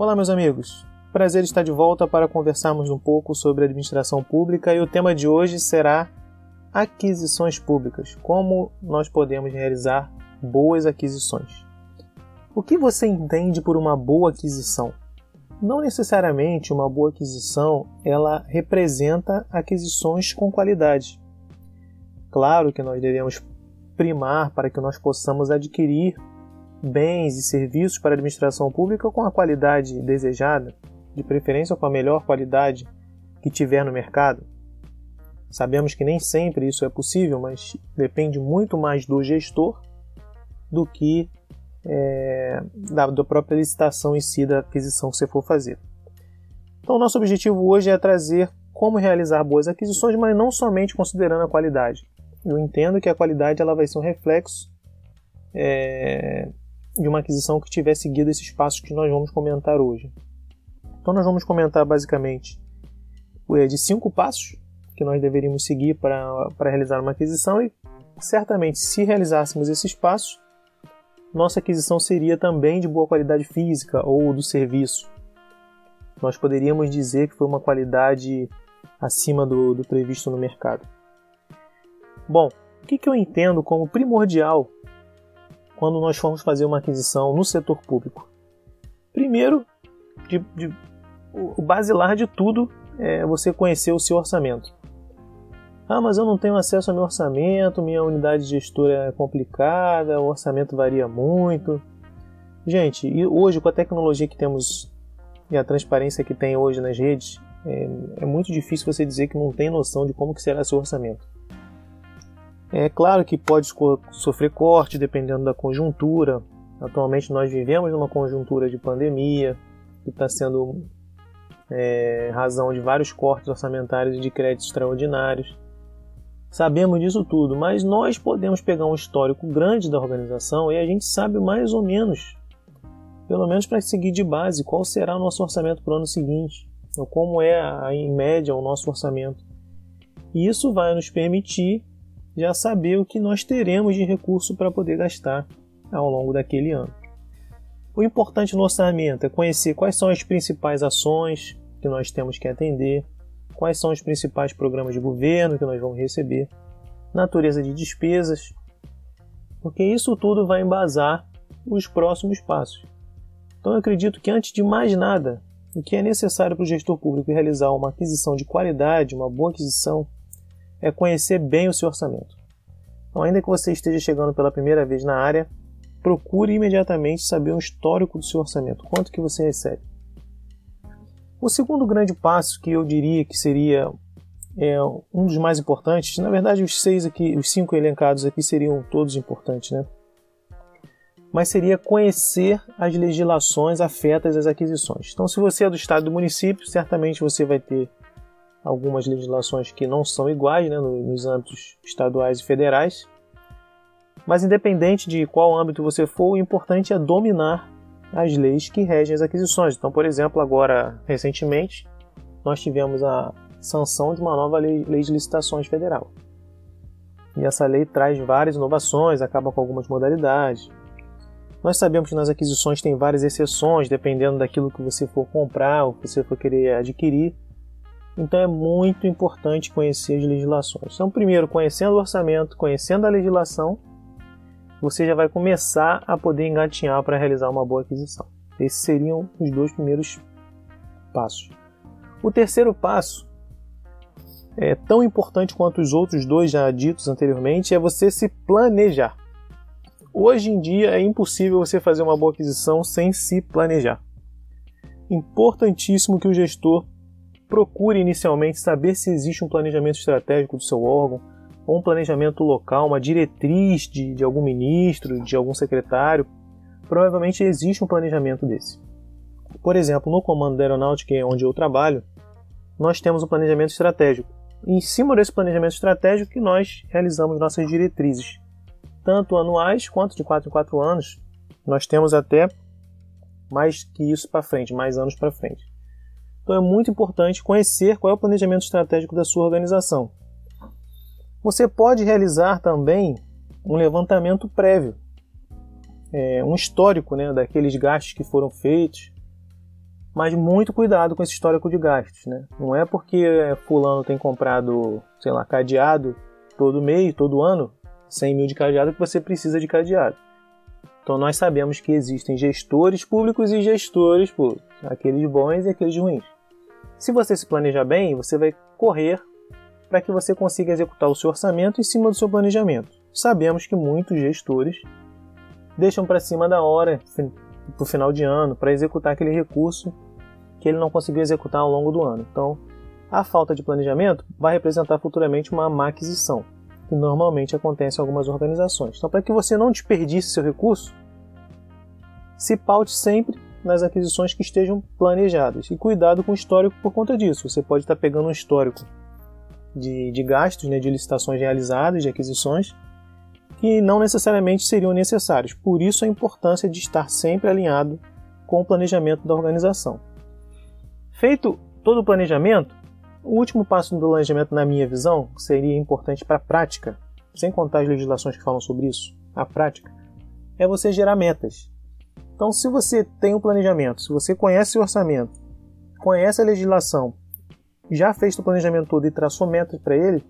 Olá, meus amigos. Prazer estar de volta para conversarmos um pouco sobre administração pública e o tema de hoje será aquisições públicas. Como nós podemos realizar boas aquisições? O que você entende por uma boa aquisição? Não necessariamente uma boa aquisição, ela representa aquisições com qualidade. Claro que nós devemos primar para que nós possamos adquirir bens e serviços para a administração pública com a qualidade desejada, de preferência com a melhor qualidade que tiver no mercado. Sabemos que nem sempre isso é possível, mas depende muito mais do gestor do que é, da, da própria licitação em si da aquisição que você for fazer. Então, nosso objetivo hoje é trazer como realizar boas aquisições, mas não somente considerando a qualidade. Eu entendo que a qualidade ela vai ser um reflexo é, de uma aquisição que tiver seguido esses passos que nós vamos comentar hoje. Então, nós vamos comentar basicamente é, de cinco passos que nós deveríamos seguir para, para realizar uma aquisição e certamente se realizássemos esses passos, nossa aquisição seria também de boa qualidade física ou do serviço. Nós poderíamos dizer que foi uma qualidade acima do, do previsto no mercado. Bom, o que, que eu entendo como primordial quando nós formos fazer uma aquisição no setor público? Primeiro, de, de, o basilar de tudo é você conhecer o seu orçamento. Ah, mas eu não tenho acesso ao meu orçamento, minha unidade de gestora é complicada, o orçamento varia muito. Gente, e hoje com a tecnologia que temos e a transparência que tem hoje nas redes, é, é muito difícil você dizer que não tem noção de como que será seu orçamento. É claro que pode sofrer corte dependendo da conjuntura. Atualmente nós vivemos numa conjuntura de pandemia que está sendo é, razão de vários cortes orçamentários e de créditos extraordinários. Sabemos disso tudo, mas nós podemos pegar um histórico grande da organização e a gente sabe mais ou menos, pelo menos para seguir de base, qual será o nosso orçamento para o ano seguinte, ou como é em média o nosso orçamento. E isso vai nos permitir já saber o que nós teremos de recurso para poder gastar ao longo daquele ano. O importante no orçamento é conhecer quais são as principais ações que nós temos que atender, quais são os principais programas de governo que nós vamos receber, natureza de despesas, porque isso tudo vai embasar os próximos passos. Então eu acredito que antes de mais nada, o que é necessário para o gestor público realizar uma aquisição de qualidade, uma boa aquisição, é conhecer bem o seu orçamento. Então, ainda que você esteja chegando pela primeira vez na área, procure imediatamente saber o histórico do seu orçamento, quanto que você recebe. O segundo grande passo que eu diria que seria é, um dos mais importantes, na verdade os seis aqui, os cinco elencados aqui seriam todos importantes, né? Mas seria conhecer as legislações afetas às aquisições. Então, se você é do estado do município, certamente você vai ter algumas legislações que não são iguais né, nos âmbitos estaduais e federais. Mas independente de qual âmbito você for, o importante é dominar as leis que regem as aquisições. Então, por exemplo, agora recentemente nós tivemos a sanção de uma nova lei, lei de licitações federal. E essa lei traz várias inovações, acaba com algumas modalidades. Nós sabemos que nas aquisições tem várias exceções, dependendo daquilo que você for comprar ou que você for querer adquirir. Então é muito importante conhecer as legislações. Então, primeiro, conhecendo o orçamento, conhecendo a legislação, você já vai começar a poder engatinhar para realizar uma boa aquisição. Esses seriam os dois primeiros passos. O terceiro passo é tão importante quanto os outros dois já ditos anteriormente, é você se planejar. Hoje em dia é impossível você fazer uma boa aquisição sem se planejar. Importantíssimo que o gestor procure inicialmente saber se existe um planejamento estratégico do seu órgão, ou um planejamento local, uma diretriz de, de algum ministro, de algum secretário. Provavelmente existe um planejamento desse. Por exemplo, no comando da aeronáutica, onde eu trabalho, nós temos um planejamento estratégico. Em cima desse planejamento estratégico que nós realizamos nossas diretrizes, tanto anuais quanto de 4 em 4 anos. Nós temos até mais que isso para frente, mais anos para frente. Então é muito importante conhecer qual é o planejamento estratégico da sua organização. Você pode realizar também um levantamento prévio, é, um histórico né, daqueles gastos que foram feitos, Mas muito cuidado com esse histórico de gastos, né? Não é porque fulano tem comprado, sei lá, cadeado todo mês, todo ano, 100 mil de cadeado que você precisa de cadeado. Então nós sabemos que existem gestores públicos e gestores públicos, aqueles bons e aqueles ruins. Se você se planejar bem, você vai correr para que você consiga executar o seu orçamento em cima do seu planejamento. Sabemos que muitos gestores deixam para cima da hora, para o final de ano, para executar aquele recurso que ele não conseguiu executar ao longo do ano. Então, a falta de planejamento vai representar futuramente uma má aquisição, que normalmente acontece em algumas organizações. Então, para que você não desperdice seu recurso, se paute sempre nas aquisições que estejam planejadas. E cuidado com o histórico por conta disso. Você pode estar pegando um histórico de, de gastos, né, de licitações realizadas, de aquisições, que não necessariamente seriam necessários. Por isso a importância de estar sempre alinhado com o planejamento da organização. Feito todo o planejamento, o último passo do planejamento, na minha visão, seria importante para a prática, sem contar as legislações que falam sobre isso, a prática, é você gerar metas. Então, se você tem um planejamento, se você conhece o orçamento, conhece a legislação, já fez o planejamento todo e traçou metas para ele,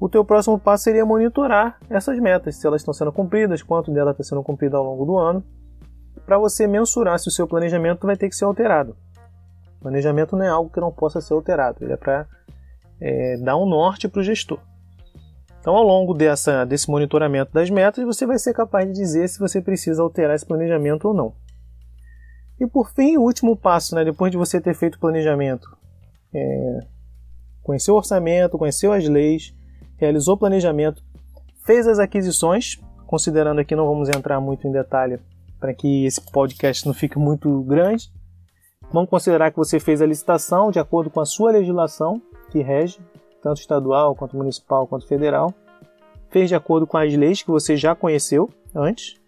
o teu próximo passo seria monitorar essas metas, se elas estão sendo cumpridas, quanto dela está sendo cumprido ao longo do ano, para você mensurar se o seu planejamento vai ter que ser alterado. Planejamento não é algo que não possa ser alterado, ele é para é, dar um norte para o gestor. Então, ao longo dessa, desse monitoramento das metas, você vai ser capaz de dizer se você precisa alterar esse planejamento ou não. E por fim, o último passo, né, depois de você ter feito o planejamento, é, conheceu o orçamento, conheceu as leis, realizou o planejamento, fez as aquisições, considerando aqui não vamos entrar muito em detalhe para que esse podcast não fique muito grande. Vamos considerar que você fez a licitação de acordo com a sua legislação que rege, tanto estadual quanto municipal quanto federal. Fez de acordo com as leis que você já conheceu antes.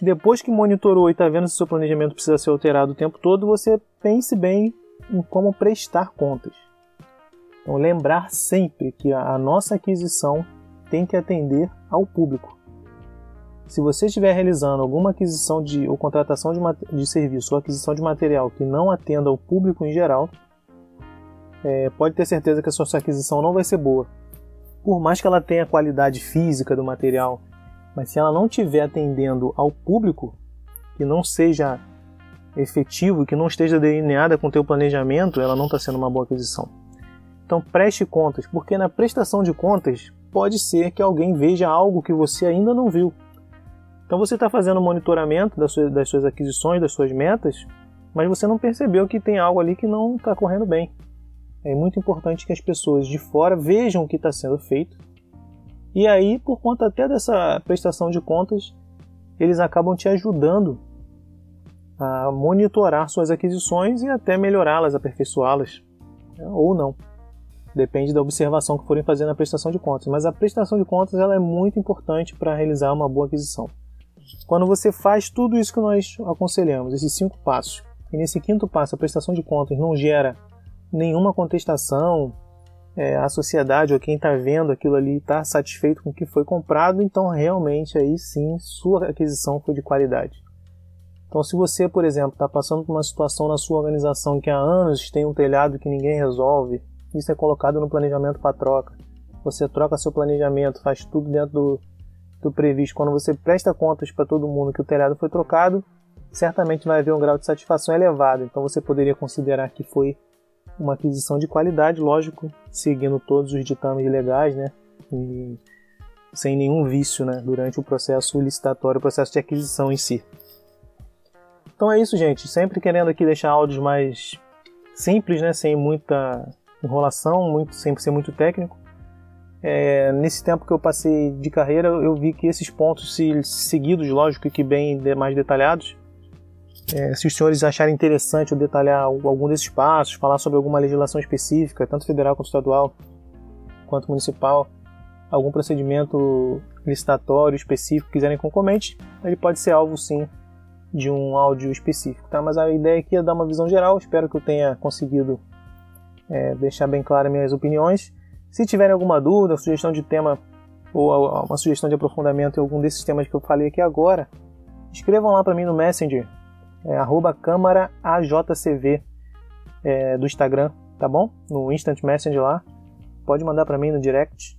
Depois que monitorou e está vendo se seu planejamento precisa ser alterado o tempo todo, você pense bem em como prestar contas. Então, lembrar sempre que a nossa aquisição tem que atender ao público. Se você estiver realizando alguma aquisição de, ou contratação de, de serviço ou aquisição de material que não atenda ao público em geral, é, pode ter certeza que a sua aquisição não vai ser boa. Por mais que ela tenha qualidade física do material, mas se ela não estiver atendendo ao público, que não seja efetivo, que não esteja delineada com o teu planejamento, ela não está sendo uma boa aquisição. Então preste contas, porque na prestação de contas pode ser que alguém veja algo que você ainda não viu. Então você está fazendo monitoramento das suas, das suas aquisições, das suas metas, mas você não percebeu que tem algo ali que não está correndo bem. É muito importante que as pessoas de fora vejam o que está sendo feito. E aí, por conta até dessa prestação de contas, eles acabam te ajudando a monitorar suas aquisições e até melhorá-las, aperfeiçoá-las, né? ou não. Depende da observação que forem fazer na prestação de contas. Mas a prestação de contas ela é muito importante para realizar uma boa aquisição. Quando você faz tudo isso que nós aconselhamos, esses cinco passos, e nesse quinto passo a prestação de contas não gera nenhuma contestação, é, a sociedade ou quem está vendo aquilo ali está satisfeito com o que foi comprado, então realmente aí sim sua aquisição foi de qualidade. Então, se você, por exemplo, está passando por uma situação na sua organização que há anos tem um telhado que ninguém resolve, isso é colocado no planejamento para troca. Você troca seu planejamento, faz tudo dentro do, do previsto. Quando você presta contas para todo mundo que o telhado foi trocado, certamente vai haver um grau de satisfação elevado. Então você poderia considerar que foi uma aquisição de qualidade, lógico, seguindo todos os ditames legais, né? E sem nenhum vício, né? Durante o processo licitatório, o processo de aquisição em si. Então é isso, gente. Sempre querendo aqui deixar áudios mais simples, né? Sem muita enrolação, muito, sem ser muito técnico. É, nesse tempo que eu passei de carreira, eu vi que esses pontos se, seguidos, lógico, que bem mais detalhados, é, se os senhores acharem interessante eu detalhar algum desses passos, falar sobre alguma legislação específica, tanto federal quanto estadual, quanto municipal, algum procedimento licitatório específico quiserem que eu comente, ele pode ser alvo sim de um áudio específico, tá? Mas a ideia aqui é dar uma visão geral, espero que eu tenha conseguido é, deixar bem claras minhas opiniões. Se tiverem alguma dúvida, sugestão de tema ou uma sugestão de aprofundamento em algum desses temas que eu falei aqui agora, escrevam lá para mim no Messenger. É arroba câmara AJCV é, do Instagram, tá bom? No Instant Messenger lá. Pode mandar para mim no direct,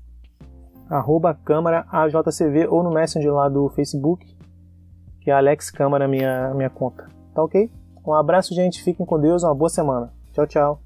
arroba câmara AJCV ou no Messenger lá do Facebook, que é Alex Câmara minha, minha conta. Tá ok? Um abraço, gente. Fiquem com Deus. Uma boa semana. Tchau, tchau.